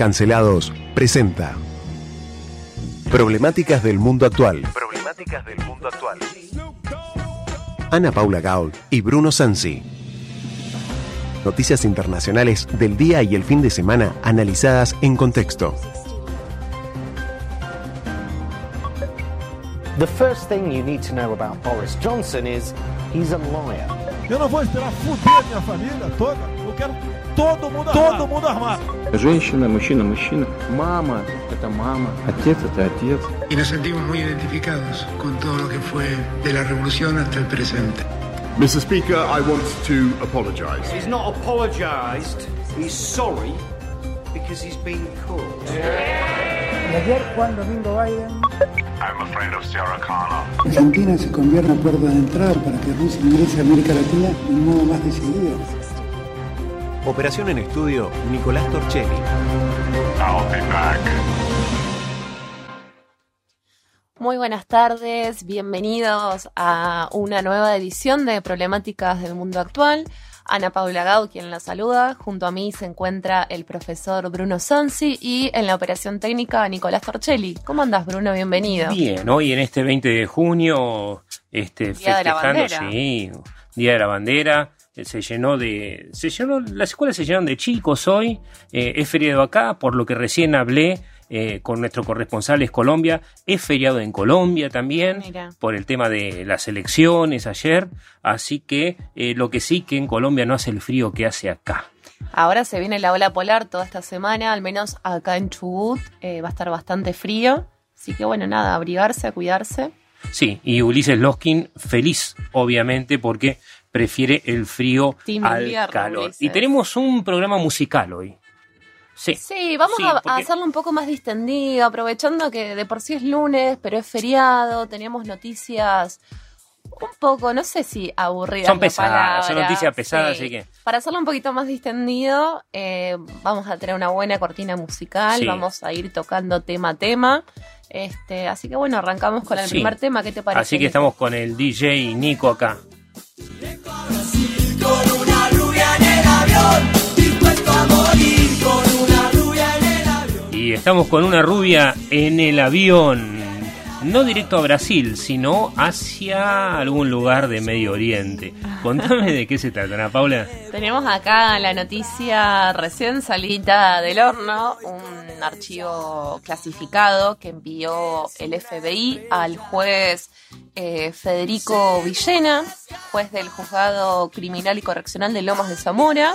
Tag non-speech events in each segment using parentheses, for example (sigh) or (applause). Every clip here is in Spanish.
cancelados presenta Problemáticas del mundo actual. Problemáticas del mundo actual. Ana Paula Gaul y Bruno Sansi. Noticias internacionales del día y el fin de semana analizadas en contexto. The first thing you need to know about Boris Johnson is he's a liar. Eu não vou esperar fuder minha família toda. Eu quero todo mundo armado. Todo mundo armado. Женщина, мужчина, мужчина. Мама – это мама. Отец – это отец. y nos sentimos muy identificados con todo lo que fue de la revolución hasta el presente. Mr. Speaker, I want to apologise. He's not apologised, he's sorry because he's been caught. Y ayer Juan Domingo Biden I'm afraid of Sarah Connor. Argentina se convierte en puerta de entrada para que Rusia ingrese a América Latina de un modo más decidido. Operación en estudio, Nicolás Torchelli. I'll be back. Muy buenas tardes, bienvenidos a una nueva edición de Problemáticas del Mundo Actual. Ana Paula Gau, quien la saluda. Junto a mí se encuentra el profesor Bruno Sansi y en la operación técnica Nicolás Torchelli. ¿Cómo andas, Bruno? Bienvenido. Bien, hoy en este 20 de junio, este, Día de la festejando, Bandera. sí, Día de la Bandera, se llenó de, se llenó, las escuelas se llenaron de chicos hoy, eh, es feriado acá, por lo que recién hablé eh, con nuestro corresponsal es Colombia, es feriado en Colombia también, Mira. por el tema de las elecciones ayer, así que eh, lo que sí que en Colombia no hace el frío que hace acá. Ahora se viene la ola polar toda esta semana, al menos acá en Chubut eh, va a estar bastante frío. Así que bueno, nada, abrigarse, a cuidarse. Sí, y Ulises Loskin feliz, obviamente, porque prefiere el frío Team al invierno, calor. Ulises. Y tenemos un programa musical hoy. Sí. Sí, vamos Sí, a, hacerlo un poco más distendido, aprovechando que de por sí es lunes, pero es feriado, teníamos noticias un poco, no sé si aburridas. Son pesadas, son noticias pesadas, sí. así que- Para hacerlo un poquito más distendido, eh, vamos a tener una buena cortina musical, Sí. vamos a ir tocando tema a tema. Este, así que bueno, arrancamos con el Sí. primer tema, ¿qué te parece? Así que estamos con el DJ Nico acá. Y estamos con una rubia en el avión. No directo a Brasil, sino hacia algún lugar de Medio Oriente. (laughs) Contame de qué se trata, Ana Paula. Tenemos acá la noticia recién salida del horno, un archivo clasificado que envió el FBI al juez eh, Federico Villena, juez del juzgado criminal y correccional de Lomas de Zamora.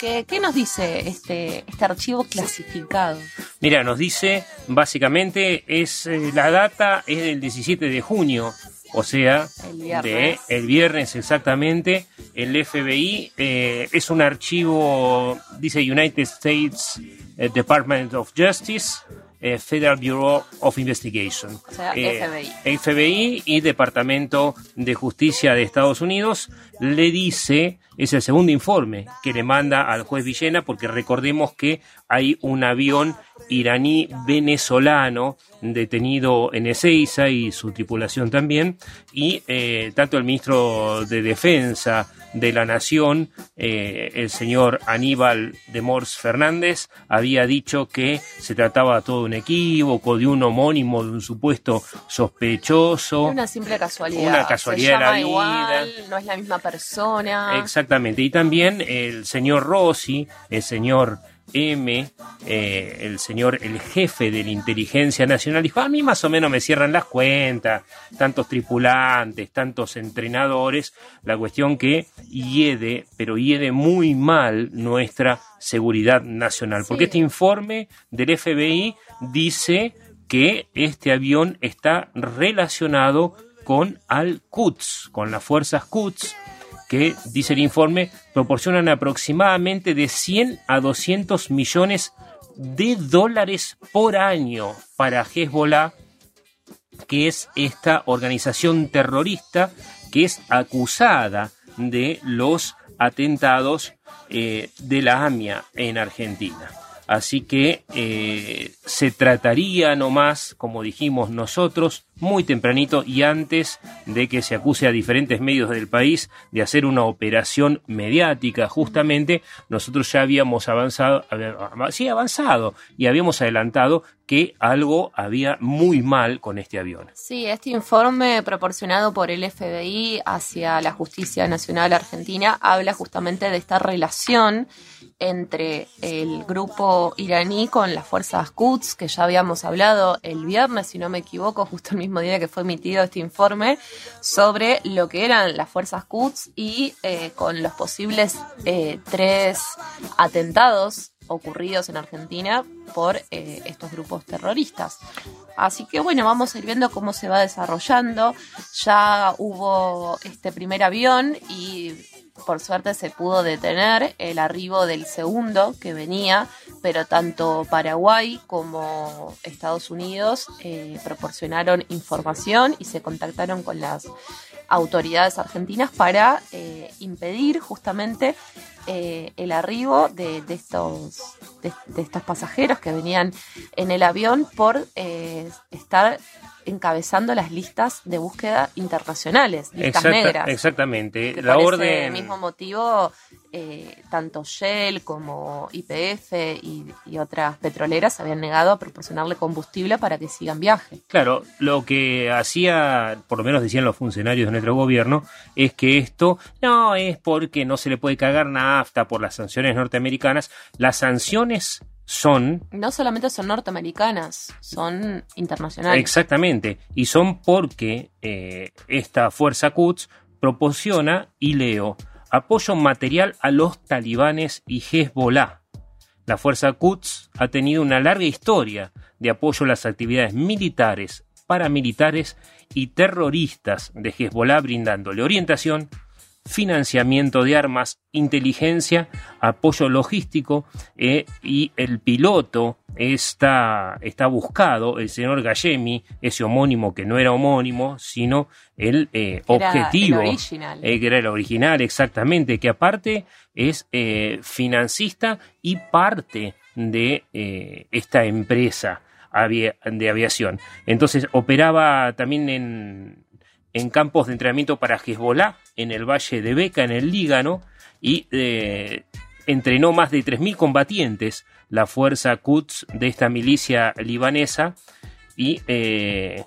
¿Qué, qué nos dice este, este archivo clasificado? Mira, nos dice, básicamente, es eh, la data es del 17 de junio, o sea, El viernes. de el viernes exactamente. El FBI eh, es un archivo, dice United States eh, Department of Justice, eh, Federal Bureau of Investigation. O sea, Eh, FBI. FBI y Departamento de Justicia de Estados Unidos le dice, es el segundo informe que le manda al juez Villena, porque recordemos que hay un avión iraní venezolano detenido en Ezeiza y su tripulación también, y eh, tanto el ministro de Defensa de la Nación, eh, el señor Aníbal de Mors Fernández, había dicho que se trataba todo de un equívoco, de un homónimo, de un supuesto sospechoso. Una simple casualidad. Una casualidad Se de la vida. no es la misma persona. Exactamente. Y también el señor Rossi, el señor M, eh, el señor, el jefe de la inteligencia nacional, dijo, a mí más o menos me cierran las cuentas, tantos tripulantes, tantos entrenadores, la cuestión que hiede, pero hiede muy mal nuestra seguridad nacional. Porque este informe del FBI dice que este avión está relacionado con Al-Quds, con las fuerzas Quds, que, dice el informe, proporcionan aproximadamente de 100 a 200 millones de dólares por año para Hezbollah, que es esta organización terrorista que es acusada de los atentados eh, de la AMIA en Argentina. Así que eh, se trataría nomás, como dijimos nosotros, muy tempranito y antes de que se acuse a diferentes medios del país de hacer una operación mediática, justamente nosotros ya habíamos avanzado, sí, avanzado y habíamos adelantado que algo había muy mal con este avión. Sí, este informe proporcionado por el FBI hacia la Justicia Nacional Argentina habla justamente de esta relación entre el grupo iraní con las fuerzas Quds, que ya habíamos hablado el viernes, si no me equivoco, justo el mismo día que fue emitido este informe, sobre lo que eran las fuerzas Quds y eh, con los posibles eh, tres atentados ocurridos en Argentina por eh, estos grupos terroristas. Así que bueno, vamos a ir viendo cómo se va desarrollando. Ya hubo este primer avión y por suerte se pudo detener el arribo del segundo que venía, pero tanto Paraguay como Estados Unidos eh, proporcionaron información y se contactaron con las autoridades argentinas para eh, impedir justamente eh, el arribo de, estos de, estos pasajeros que venían en el avión por estar encabezando las listas de búsqueda internacionales, listas negras. Exactamente. la por orden. mismo motivo, eh, tanto Shell como IPF y, otras petroleras habían negado a proporcionarle combustible para que sigan viaje. Claro, lo que hacía, por lo menos decían los funcionarios de nuestro gobierno, es que esto no es porque no se le puede cagar nafta por las sanciones norteamericanas. Las sanciones son... No solamente son norteamericanas, son internacionales. Exactamente, y son porque eh, esta fuerza Quds proporciona, y leo, apoyo material a los talibanes y Hezbollah. La fuerza Quds ha tenido una larga historia de apoyo a las actividades militares, paramilitares y terroristas de Hezbollah brindándole orientación, financiamiento de armas, inteligencia, apoyo logístico eh, y el piloto está, está buscado, el señor Gallemi, ese homónimo que no era homónimo, sino el eh, objetivo, eh, que era el original exactamente, que aparte es financista y parte de esta empresa de aviación. Entonces operaba también en en campos de entrenamiento para Hezbollah en el valle de Beca, en el Lígano, y eh, entrenó más de 3.000 combatientes la fuerza Quds de esta milicia libanesa y eh,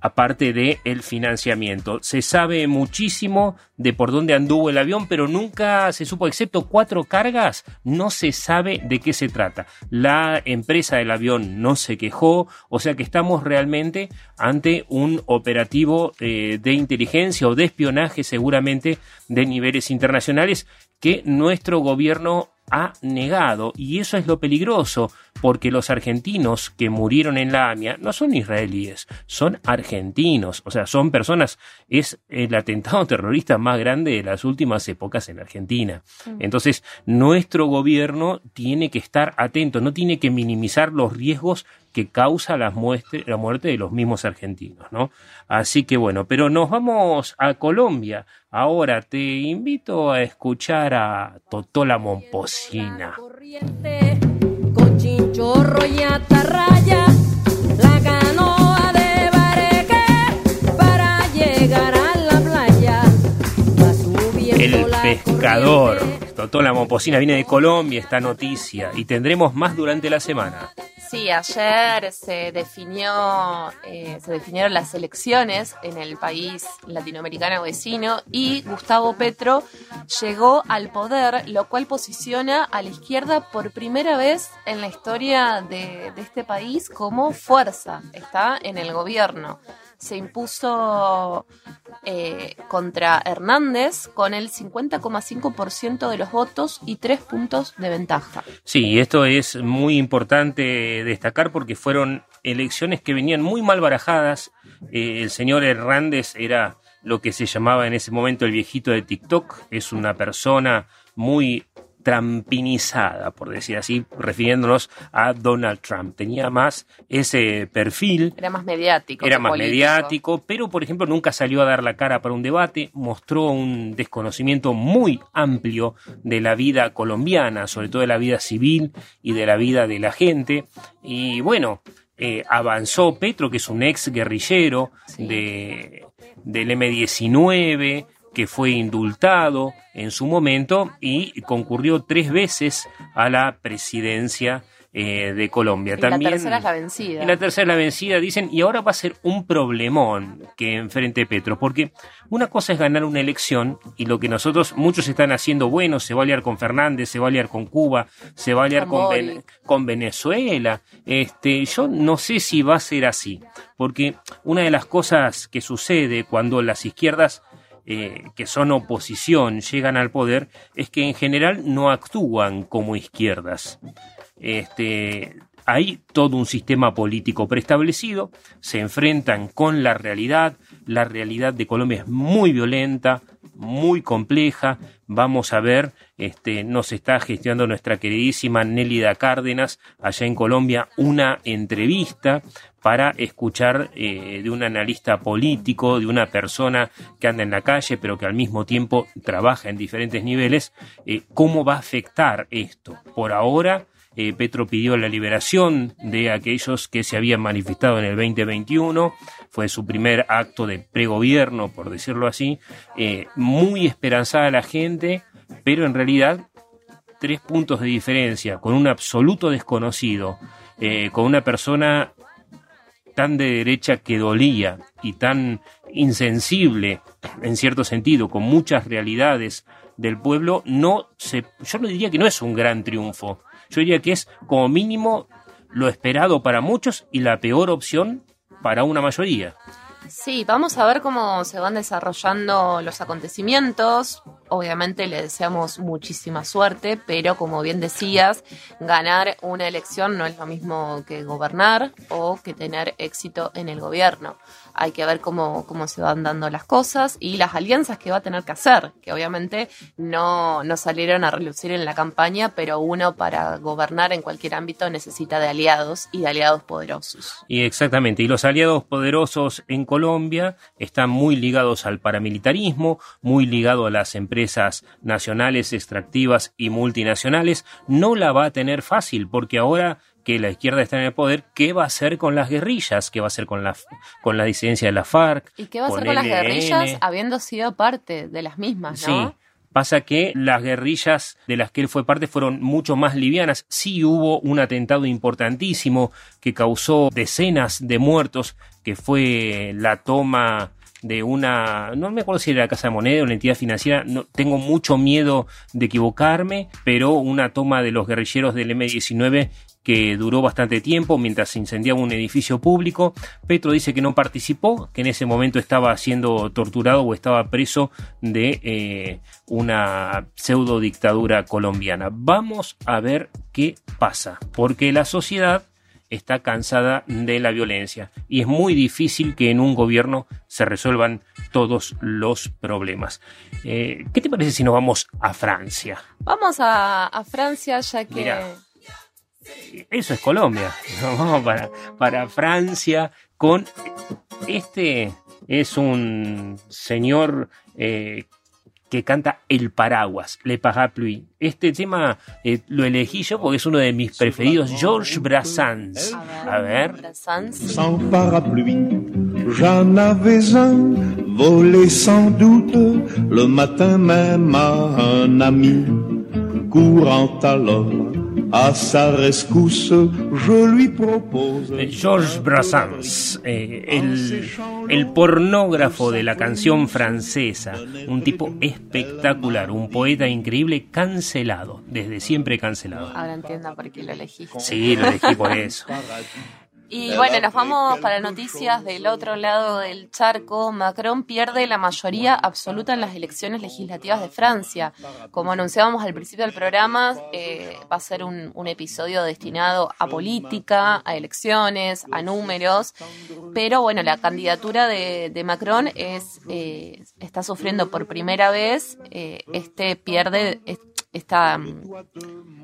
aparte de el financiamiento. Se sabe muchísimo de por dónde anduvo el avión, pero nunca se supo, excepto cuatro cargas, no se sabe de qué se trata. La empresa del avión no se quejó, o sea que estamos realmente ante un operativo eh, de inteligencia o de espionaje seguramente de niveles internacionales que nuestro gobierno ha negado y eso es lo peligroso porque los argentinos que murieron en la AMIA no son israelíes, son argentinos, o sea, son personas, es el atentado (laughs) terrorista más grande de las últimas épocas en Argentina. Mm. Entonces, nuestro gobierno tiene que estar atento, no tiene que minimizar los riesgos que causa la muerte, la muerte de los mismos argentinos, ¿no? Así que bueno, pero nos vamos a Colombia. Ahora te invito a escuchar a Totola Momposina. Chinchorro y atarraya, la canoa de Bareque para llegar a la playa. El pescador. Totola Momposina viene de Colombia esta noticia y tendremos más durante la semana. Sí, ayer se definió, eh, se definieron las elecciones en el país latinoamericano vecino y Gustavo Petro llegó al poder, lo cual posiciona a la izquierda por primera vez en la historia de, de este país como fuerza. Está en el gobierno se impuso eh, contra Hernández con el 50,5% de los votos y tres puntos de ventaja. Sí, esto es muy importante destacar porque fueron elecciones que venían muy mal barajadas. Eh, el señor Hernández era lo que se llamaba en ese momento el viejito de TikTok, es una persona muy trampinizada, por decir así, refiriéndonos a Donald Trump. Tenía más ese perfil. Era más mediático. Era más mediático, pero por ejemplo nunca salió a dar la cara para un debate, mostró un desconocimiento muy amplio de la vida colombiana, sobre todo de la vida civil y de la vida de la gente. Y bueno, eh, avanzó Petro, que es un ex guerrillero de, del M-19, que fue indultado en su momento y concurrió tres veces a la presidencia eh, de Colombia. Y También, la tercera es la vencida. y la tercera es la vencida, dicen, y ahora va a ser un problemón que enfrente Petro, porque una cosa es ganar una elección y lo que nosotros, muchos están haciendo, bueno, se va a aliar con Fernández, se va a aliar con Cuba, se va a aliar Con. Ven- con Venezuela. Este, yo no sé si va a ser así, porque una de las cosas que sucede cuando las izquierdas eh, que son oposición llegan al poder es que en general no actúan como izquierdas. Este, hay todo un sistema político preestablecido, se enfrentan con la realidad, la realidad de Colombia es muy violenta, muy compleja, vamos a ver, este, nos está gestionando nuestra queridísima Nélida Cárdenas allá en Colombia una entrevista para escuchar eh, de un analista político, de una persona que anda en la calle, pero que al mismo tiempo trabaja en diferentes niveles, eh, cómo va a afectar esto. Por ahora, eh, Petro pidió la liberación de aquellos que se habían manifestado en el 2021. Fue su primer acto de pregobierno, por decirlo así. Muy esperanzada la gente, pero en realidad tres puntos de diferencia con un absoluto desconocido, eh, con una persona tan de derecha que dolía y tan insensible en cierto sentido, con muchas realidades del pueblo, no se, yo no diría que no es un gran triunfo. Yo diría que es como mínimo lo esperado para muchos y la peor opción para una mayoría. Sí, vamos a ver cómo se van desarrollando los acontecimientos. Obviamente le deseamos muchísima suerte, pero como bien decías, ganar una elección no es lo mismo que gobernar o que tener éxito en el gobierno. Hay que ver cómo, cómo se van dando las cosas y las alianzas que va a tener que hacer, que obviamente no, no salieron a relucir en la campaña, pero uno para gobernar en cualquier ámbito necesita de aliados y de aliados poderosos. Y exactamente, y los aliados poderosos en Colombia están muy ligados al paramilitarismo, muy ligados a las empresas nacionales, extractivas y multinacionales. No la va a tener fácil, porque ahora que la izquierda está en el poder, ¿qué va a hacer con las guerrillas? ¿Qué va a hacer con la, con la disidencia de la FARC? ¿Y qué va a hacer con las guerrillas habiendo sido parte de las mismas, no? Sí. Pasa que las guerrillas de las que él fue parte fueron mucho más livianas. Sí hubo un atentado importantísimo que causó decenas de muertos, que fue la toma de una, no me acuerdo si era la Casa de Moneda o una entidad financiera, no, tengo mucho miedo de equivocarme, pero una toma de los guerrilleros del M-19 que duró bastante tiempo mientras se incendiaba un edificio público. Petro dice que no participó, que en ese momento estaba siendo torturado o estaba preso de eh, una pseudo dictadura colombiana. Vamos a ver qué pasa, porque la sociedad está cansada de la violencia y es muy difícil que en un gobierno se resuelvan todos los problemas. Eh, ¿Qué te parece si nos vamos a Francia? Vamos a, a Francia, ya que. Mirá. Eso es Colombia. Nos (laughs) vamos para, para Francia con este es un señor eh, que canta El Paraguas, Le Parapluie. Este tema eh, lo elegí yo porque es uno de mis preferidos, Georges Brassens. A ver. Sans parapluie, j'en avais un, volé sans doute le matin même à un ami. Courant alors à sa rescousse, je lui propose. Georges Brassens, eh, el, el pornógrafo de la canción francesa, un tipo espectacular, un poeta increíble, cancelado, desde siempre cancelado. Ahora entiendo por qué lo elegiste. Sí, lo elegí por eso. Y bueno, nos vamos para noticias del otro lado del charco. Macron pierde la mayoría absoluta en las elecciones legislativas de Francia. Como anunciábamos al principio del programa, eh, va a ser un, un episodio destinado a política, a elecciones, a números. Pero bueno, la candidatura de, de Macron es, eh, está sufriendo por primera vez eh, este pierde. Es- esta mm,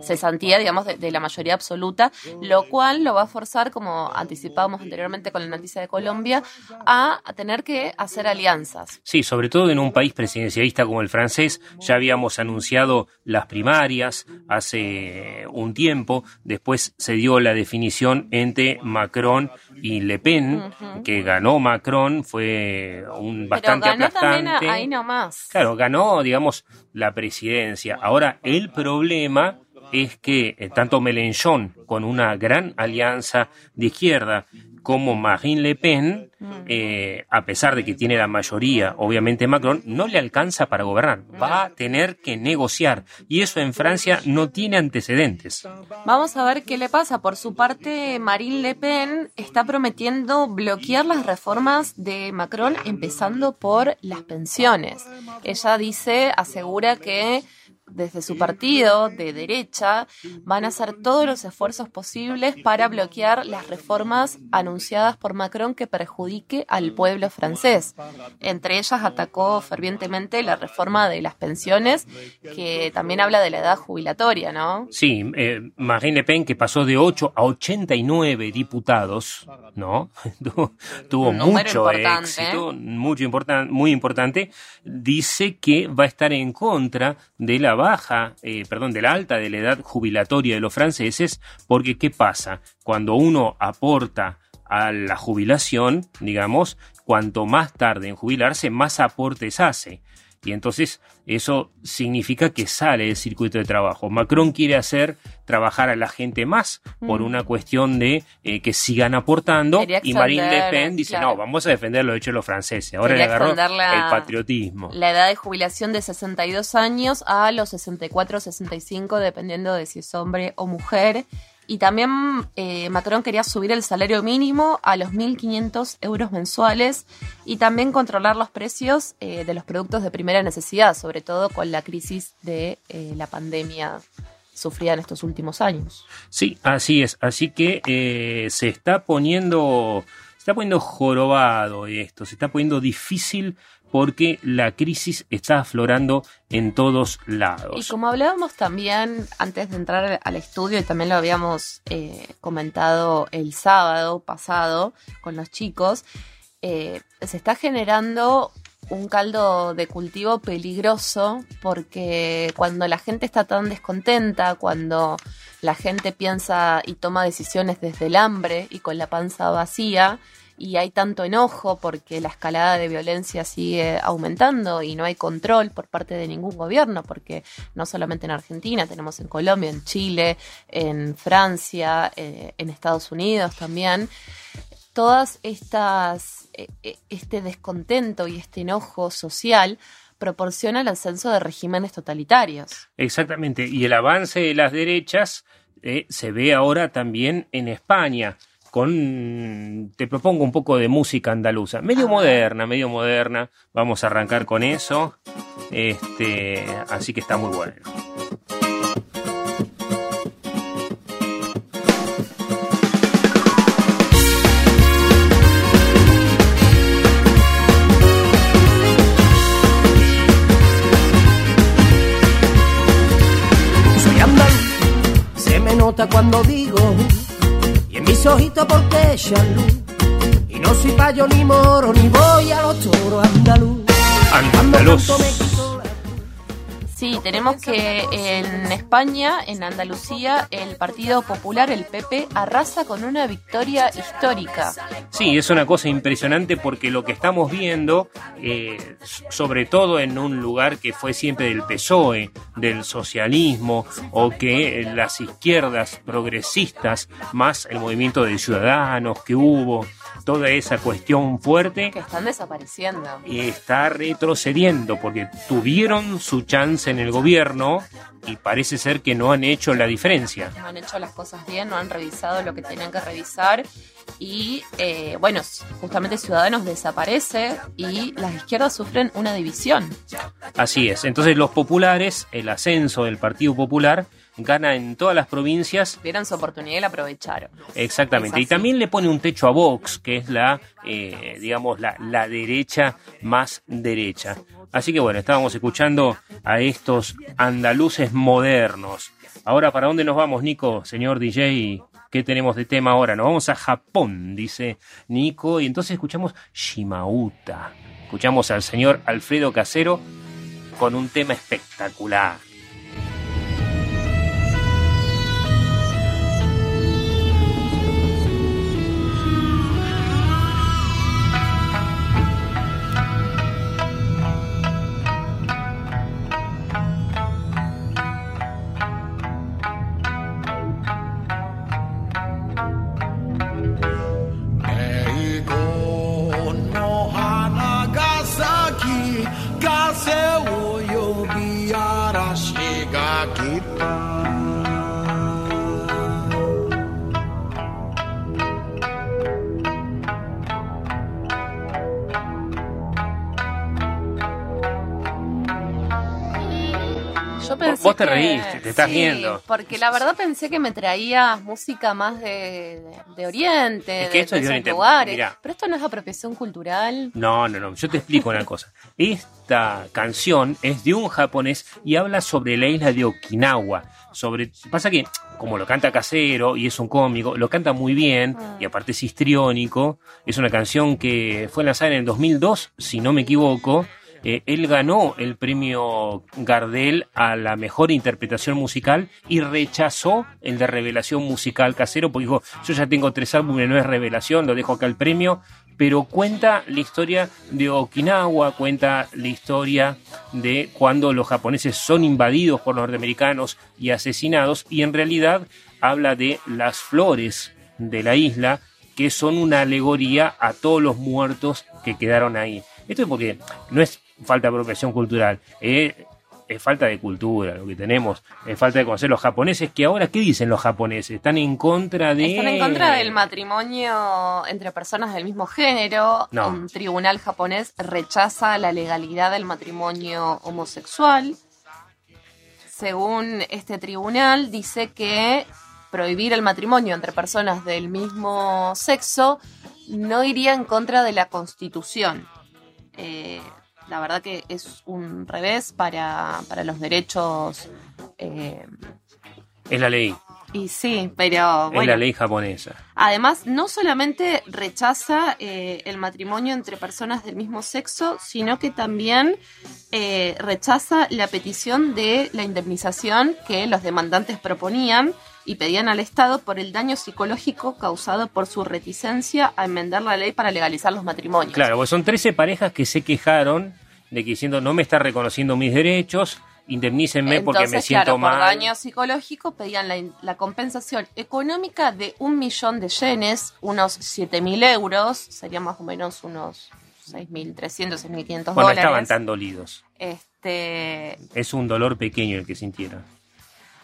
cesantía, digamos, de, de, la mayoría absoluta, lo cual lo va a forzar, como anticipábamos anteriormente con la noticia de Colombia, a, a tener que hacer alianzas. Sí, sobre todo en un país presidencialista como el francés, ya habíamos anunciado las primarias hace un tiempo, después se dio la definición entre Macron y Le Pen, que ganó Macron, fue un bastante Pero ganó aplastante. también ahí nomás. Claro, ganó, digamos, la presidencia. Ahora, el problema es que eh, tanto Mélenchon, con una gran alianza de izquierda, como Marine Le Pen, eh, a pesar de que tiene la mayoría, obviamente Macron, no le alcanza para gobernar. Va a tener que negociar. Y eso en Francia no tiene antecedentes. Vamos a ver qué le pasa. Por su parte, Marine Le Pen está prometiendo bloquear las reformas de Macron, empezando por las pensiones. Ella dice, asegura que desde su partido de derecha van a hacer todos los esfuerzos posibles para bloquear las reformas anunciadas por Macron que perjudique al pueblo francés. Entre ellas atacó fervientemente la reforma de las pensiones, que también habla de la edad jubilatoria, ¿no? Sí, eh, Marine Le Pen, que pasó de 8 a 89 diputados, ¿no? (laughs) Tuvo Un mucho éxito, mucho importan muy importante, dice que va a estar en contra de la baja, eh, perdón, de la alta de la edad jubilatoria de los franceses, porque ¿qué pasa? Cuando uno aporta a la jubilación, digamos, cuanto más tarde en jubilarse, más aportes hace. Y entonces eso significa que sale del circuito de trabajo. Macron quiere hacer trabajar a la gente más por Mm. una cuestión de eh, que sigan aportando. Quería Y Marine Le Pen dice, claro. no, vamos a defender lo hecho de los franceses. Ahora Quería le agarró la- el patriotismo. La edad de jubilación de 62 años a los 64 o 65, dependiendo de si es hombre o mujer. Y también eh, quería subir el salario mínimo a los 1.500 euros mensuales y también controlar los precios eh, de los productos de primera necesidad, sobre todo con la crisis de eh, la pandemia sufrida en estos últimos años. Sí, así es. Así que eh, se está poniendo, está poniendo jorobado esto, se está poniendo difícil porque la crisis está aflorando en todos Y lados. como hablábamos también antes de entrar al estudio, y también lo habíamos eh, comentado el sábado pasado con los chicos, eh, se está generando un caldo de cultivo peligroso porque cuando la gente está tan descontenta, cuando la gente piensa y toma decisiones desde el hambre y con la panza vacía, y hay tanto enojo porque la escalada de violencia sigue aumentando y no hay control por parte de ningún gobierno, porque no solamente en Argentina, tenemos en Colombia, en Chile, en Francia, eh, en Estados Unidos también. Todas estas, eh, eh, este descontento y este enojo social proporciona el ascenso de regímenes totalitarios. Exactamente. Y el avance de las derechas eh, se ve ahora también en España. Con, te propongo un poco de música andaluza, medio moderna, medio moderna. Vamos a arrancar con eso. Este, así que está muy bueno. Nota cuando digo, y en mis ojitos porque echan luz. Y no soy payo ni moro, ni voy a los toros andaluz. Andaluz. Sí, tenemos que en España, en Andalucía, el Partido Popular, el PP, arrasa con una victoria histórica. Sí, es una cosa impresionante porque lo que estamos viendo, eh, sobre todo en un lugar que fue siempre del PSOE, del socialismo, o que las izquierdas progresistas, más el movimiento de ciudadanos que hubo, toda esa cuestión fuerte, Que están desapareciendo. está retrocediendo porque tuvieron su chance en el gobierno y parece ser que no han hecho la diferencia. No han hecho las cosas bien, no han revisado lo que tenían que revisar. Y eh, bueno, justamente Ciudadanos desaparece y las izquierdas sufren una división. Así es. Entonces los populares, el ascenso del Partido Popular, gana en todas las provincias. Vieron su oportunidad y la aprovecharon. Exactamente. Y también le pone un techo a Vox, que es la, eh, digamos, la, la derecha más derecha. Así que bueno, estábamos escuchando a estos andaluces modernos. Ahora, ¿para dónde nos vamos, Nico, señor DJ? ¿Qué tenemos de tema ahora? Nos vamos a Japón, dice Nico, y entonces escuchamos Shimauta. Escuchamos al señor Alfredo Casero con un tema espectacular. Vos te reíste, te estás sí, viendo. Porque la verdad pensé que me traías música más de, de- de Oriente, Es que de, esto es de esos Oriente. lugares. Mirá. Pero esto no es apropiación cultural. No, no, no. Yo te explico una cosa. Esta canción es de un japonés y habla sobre la isla de Okinawa. Sobre, pasa que como lo canta casero y es un cómico, lo canta muy bien y aparte es histriónico. Es una canción que fue lanzada en el 2002, si no me equivoco. Eh, él ganó el premio Gardel a la mejor interpretación musical y rechazó el de revelación musical casero porque dijo, yo ya tengo tres álbumes, no es revelación, lo dejo acá el premio, pero cuenta la historia de Okinawa, cuenta la historia de cuando los japoneses son invadidos por los norteamericanos y asesinados y en realidad habla de las flores de la isla que son una alegoría a todos los muertos que quedaron ahí. Esto es porque no es falta de apropiación cultural, es, es falta de cultura lo que tenemos, es falta de conocer los japoneses, que ahora, ¿qué dicen los japoneses? Están en contra de... Están en contra del matrimonio entre personas del mismo género. No. Un tribunal japonés rechaza la legalidad del matrimonio homosexual. Según este tribunal, dice que prohibir el matrimonio entre personas del mismo sexo no iría en contra de la constitución. Eh, la verdad que es un revés para, para los derechos. eh, Es la ley, y sí, pero es la ley japonesa. Además, no solamente rechaza eh, el matrimonio entre personas del mismo sexo, sino que también eh, rechaza la petición de la indemnización que los demandantes proponían y pedían al Estado por el daño psicológico causado por su reticencia a enmendar la ley para legalizar los matrimonios. Claro, pues son 13 parejas que se quejaron de que diciendo no me está reconociendo mis derechos, indemnícenme porque me Entonces, siento claro, mal. por daño psicológico pedían la, la compensación económica de un millón de yenes, unos 7.000 euros, serían más o menos unos 6.300, 6.500 Bueno, dólares. estaban tan dolidos. Este, Es un dolor pequeño el que sintieron.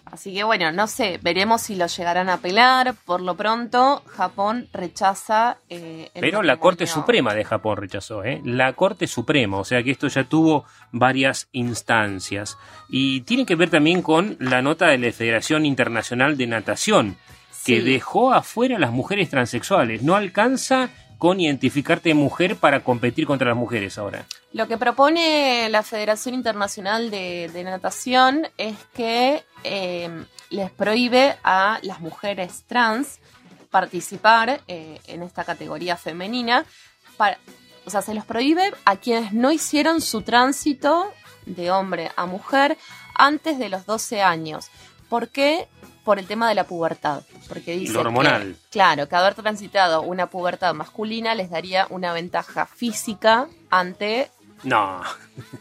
Así que bueno, no sé, veremos si lo llegarán a apelar. Por lo pronto, Japón rechaza. eh, el Pero la. Corte Suprema de Japón rechazó, ¿eh? La Corte Suprema, o sea que esto ya tuvo varias instancias. Y tiene que ver también con la nota de la Federación Internacional de Natación, que Sí. dejó afuera a las mujeres transexuales. No alcanza con identificarte mujer para competir contra las mujeres ahora. Lo que propone la Federación Internacional de, de Natación es que eh, les prohíbe a las mujeres trans participar eh, en esta categoría femenina. Para, o sea, se los prohíbe a quienes no hicieron su tránsito de hombre a mujer antes de los 12 años. ¿Por qué? Por el tema de la pubertad. Porque dice Lo hormonal. que, claro, que haber transitado una pubertad masculina les daría una ventaja física ante No,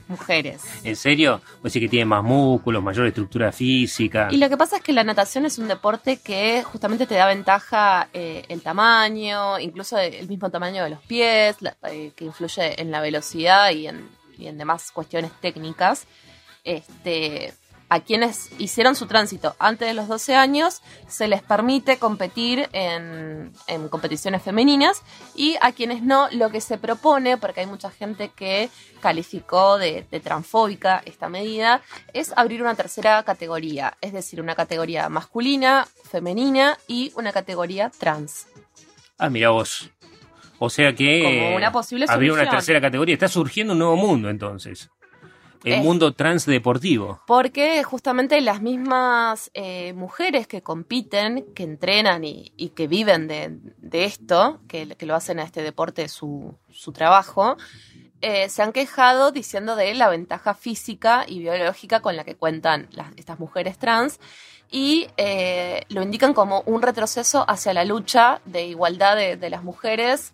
mujeres. ¿en serio? Pues sí que tiene más músculos, mayor estructura física. Y lo que pasa es que la natación es un deporte que justamente te da ventaja eh, el tamaño, incluso el mismo tamaño de los pies, la- eh, que influye en la velocidad y en, y en demás cuestiones técnicas. Este, a quienes hicieron su tránsito antes de los 12 años se les permite competir en, en, competiciones femeninas y a quienes no, lo que se propone, porque hay mucha gente que calificó de, de transfóbica esta medida, es abrir una tercera categoría, es decir, una categoría masculina, femenina y una categoría trans. Ah, mira vos. O sea que Como una posible habría una solución. tercera categoría. Está surgiendo un nuevo mundo entonces. El Es- mundo transdeportivo. Porque justamente las mismas eh, mujeres que compiten, que entrenan y, y que viven de, de esto, que, que lo hacen a este deporte su, su trabajo, eh, se han quejado diciendo de la ventaja física y biológica con la que cuentan las- estas mujeres trans y eh, lo indican como un retroceso hacia la lucha de igualdad de, de las mujeres.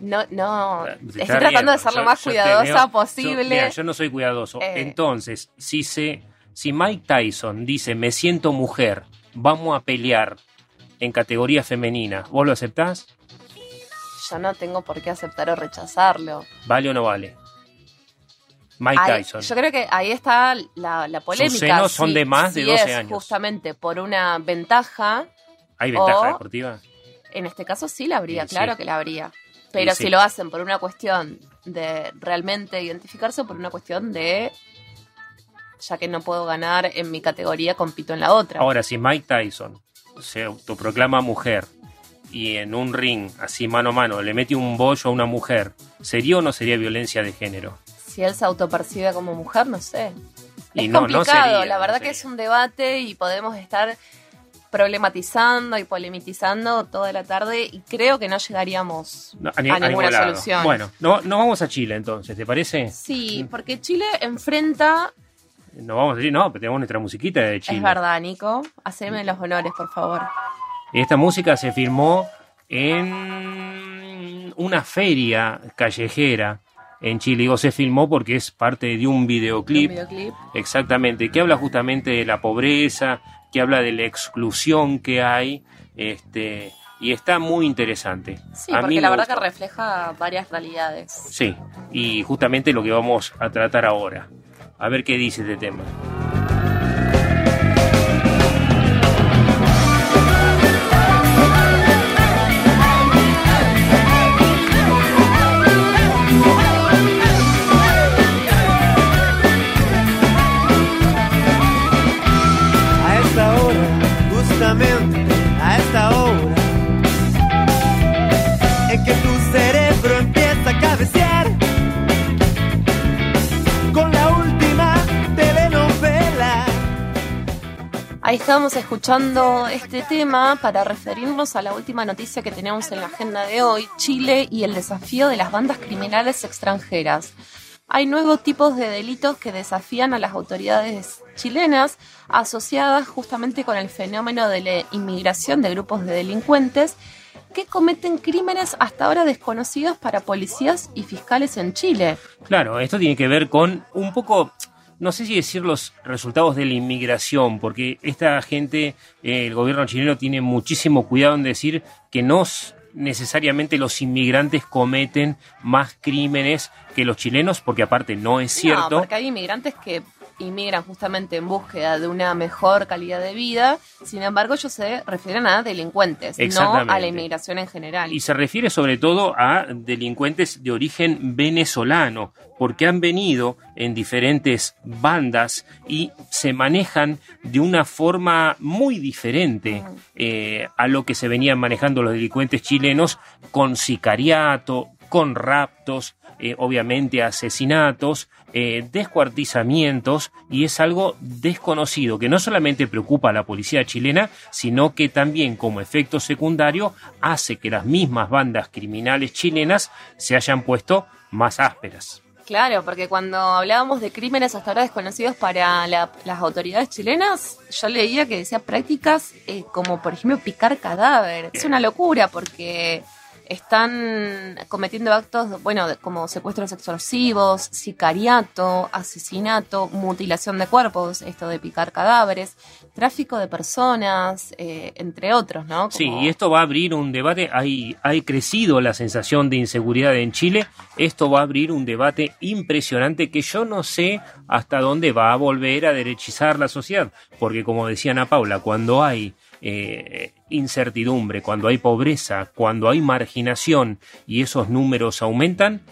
No, no, estoy tratando de ser lo más yo cuidadosa veo- yo- posible. mira, yo no soy cuidadoso. Eh. Entonces, si se, si Mike Tyson dice me siento mujer, vamos a pelear en categoría femenina, ¿vos lo aceptás? Yo no tengo por qué aceptar o rechazarlo. ¿Vale o no vale? Mike Ahí- Tyson. yo creo que ahí está la, la polémica. senos son si- de más de si 12 es años. justamente por una ventaja, ¿Hay ventaja o- deportiva? en este caso sí la habría, sí. claro que la habría. Pero sí. si lo hacen por una cuestión de realmente identificarse o por una cuestión de ya que no puedo ganar en mi categoría, compito en la otra. Ahora, si Mike Tyson se autoproclama mujer y en un ring, así mano a mano, le mete un bollo a una mujer, ¿sería o no sería violencia de género? Si él se autopercibe como mujer, no sé. Y es no, no complicado, sería, la verdad que es un debate y podemos estar problematizando y polemizando toda la tarde y creo que no llegaríamos No, a, ni- a ninguna solución. Bueno, no, no vamos a Chile entonces, ¿te parece? Sí, porque Chile enfrenta, No vamos a decir, no, pero tenemos nuestra musiquita de Chile. es verdad, Nico, haceme los honores, por favor. Esta música se firmó en una feria callejera en Chile. Digo, se filmó porque es parte de un videoclip. Un videoclip. Exactamente, que habla justamente de la pobreza, que habla de la exclusión que hay, este, y está muy interesante. Sí, A porque la verdad gustó. que refleja varias realidades. Sí, y justamente lo que vamos a tratar ahora. A ver qué dice este tema. Ahí estábamos escuchando este tema para referirnos a la última noticia que tenemos en la agenda de hoy, Chile y el desafío de las bandas criminales extranjeras. Hay nuevos tipos de delitos que desafían a las autoridades chilenas asociadas justamente con el fenómeno de la inmigración de grupos de delincuentes que cometen crímenes hasta ahora desconocidos para policías y fiscales en Chile. Claro, esto tiene que ver con un poco, no sé si decir los resultados de la inmigración, porque esta gente, eh, el gobierno chileno tiene muchísimo cuidado en decir que no necesariamente los inmigrantes cometen más crímenes que los chilenos, porque aparte no es No, cierto. porque hay inmigrantes que inmigran justamente en búsqueda de una mejor calidad de vida, sin embargo ellos se refieren a delincuentes, no a la inmigración en general. Y se refiere sobre todo a delincuentes de origen venezolano, porque han venido en diferentes bandas y se manejan de una forma muy diferente eh, a lo que se venían manejando los delincuentes chilenos con sicariato, con raptos, eh, obviamente asesinatos, eh, descuartizamientos, y es algo desconocido que no solamente preocupa a la policía chilena, sino que también como efecto secundario hace que las mismas bandas criminales chilenas se hayan puesto más ásperas. Claro, porque cuando hablábamos de crímenes hasta ahora desconocidos para la- las autoridades chilenas, yo leía que decía prácticas eh, como por ejemplo picar cadáver. Es una locura porque están cometiendo actos, bueno, como secuestros extorsivos, sicariato, asesinato, mutilación de cuerpos, esto de picar cadáveres, tráfico de personas, eh, entre otros, ¿no? Sí, y esto va a abrir un debate, hay, hay crecido la sensación de inseguridad en Chile, esto va a abrir un debate impresionante que yo no sé hasta dónde va a volver a derechizar la sociedad, porque como decía Ana Paula, cuando hay eh, incertidumbre, cuando hay pobreza, cuando hay marginación y esos números aumentan,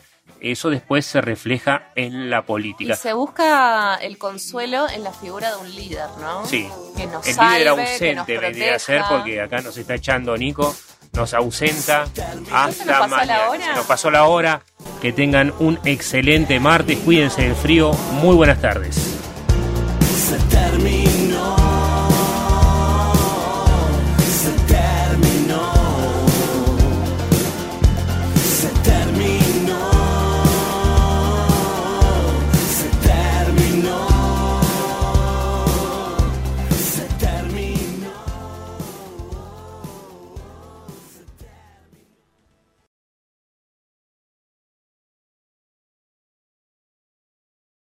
eso después se refleja en la política. Y se busca el consuelo en la figura de un líder, ¿no? Sí. Que nos el salve, líder que ausente nos vendría a ser porque acá nos está echando Nico, nos ausenta ¿Se nos hasta la mañana. hora? Se nos pasó la hora. Que tengan un excelente martes, cuídense del frío. Muy buenas tardes. Se termina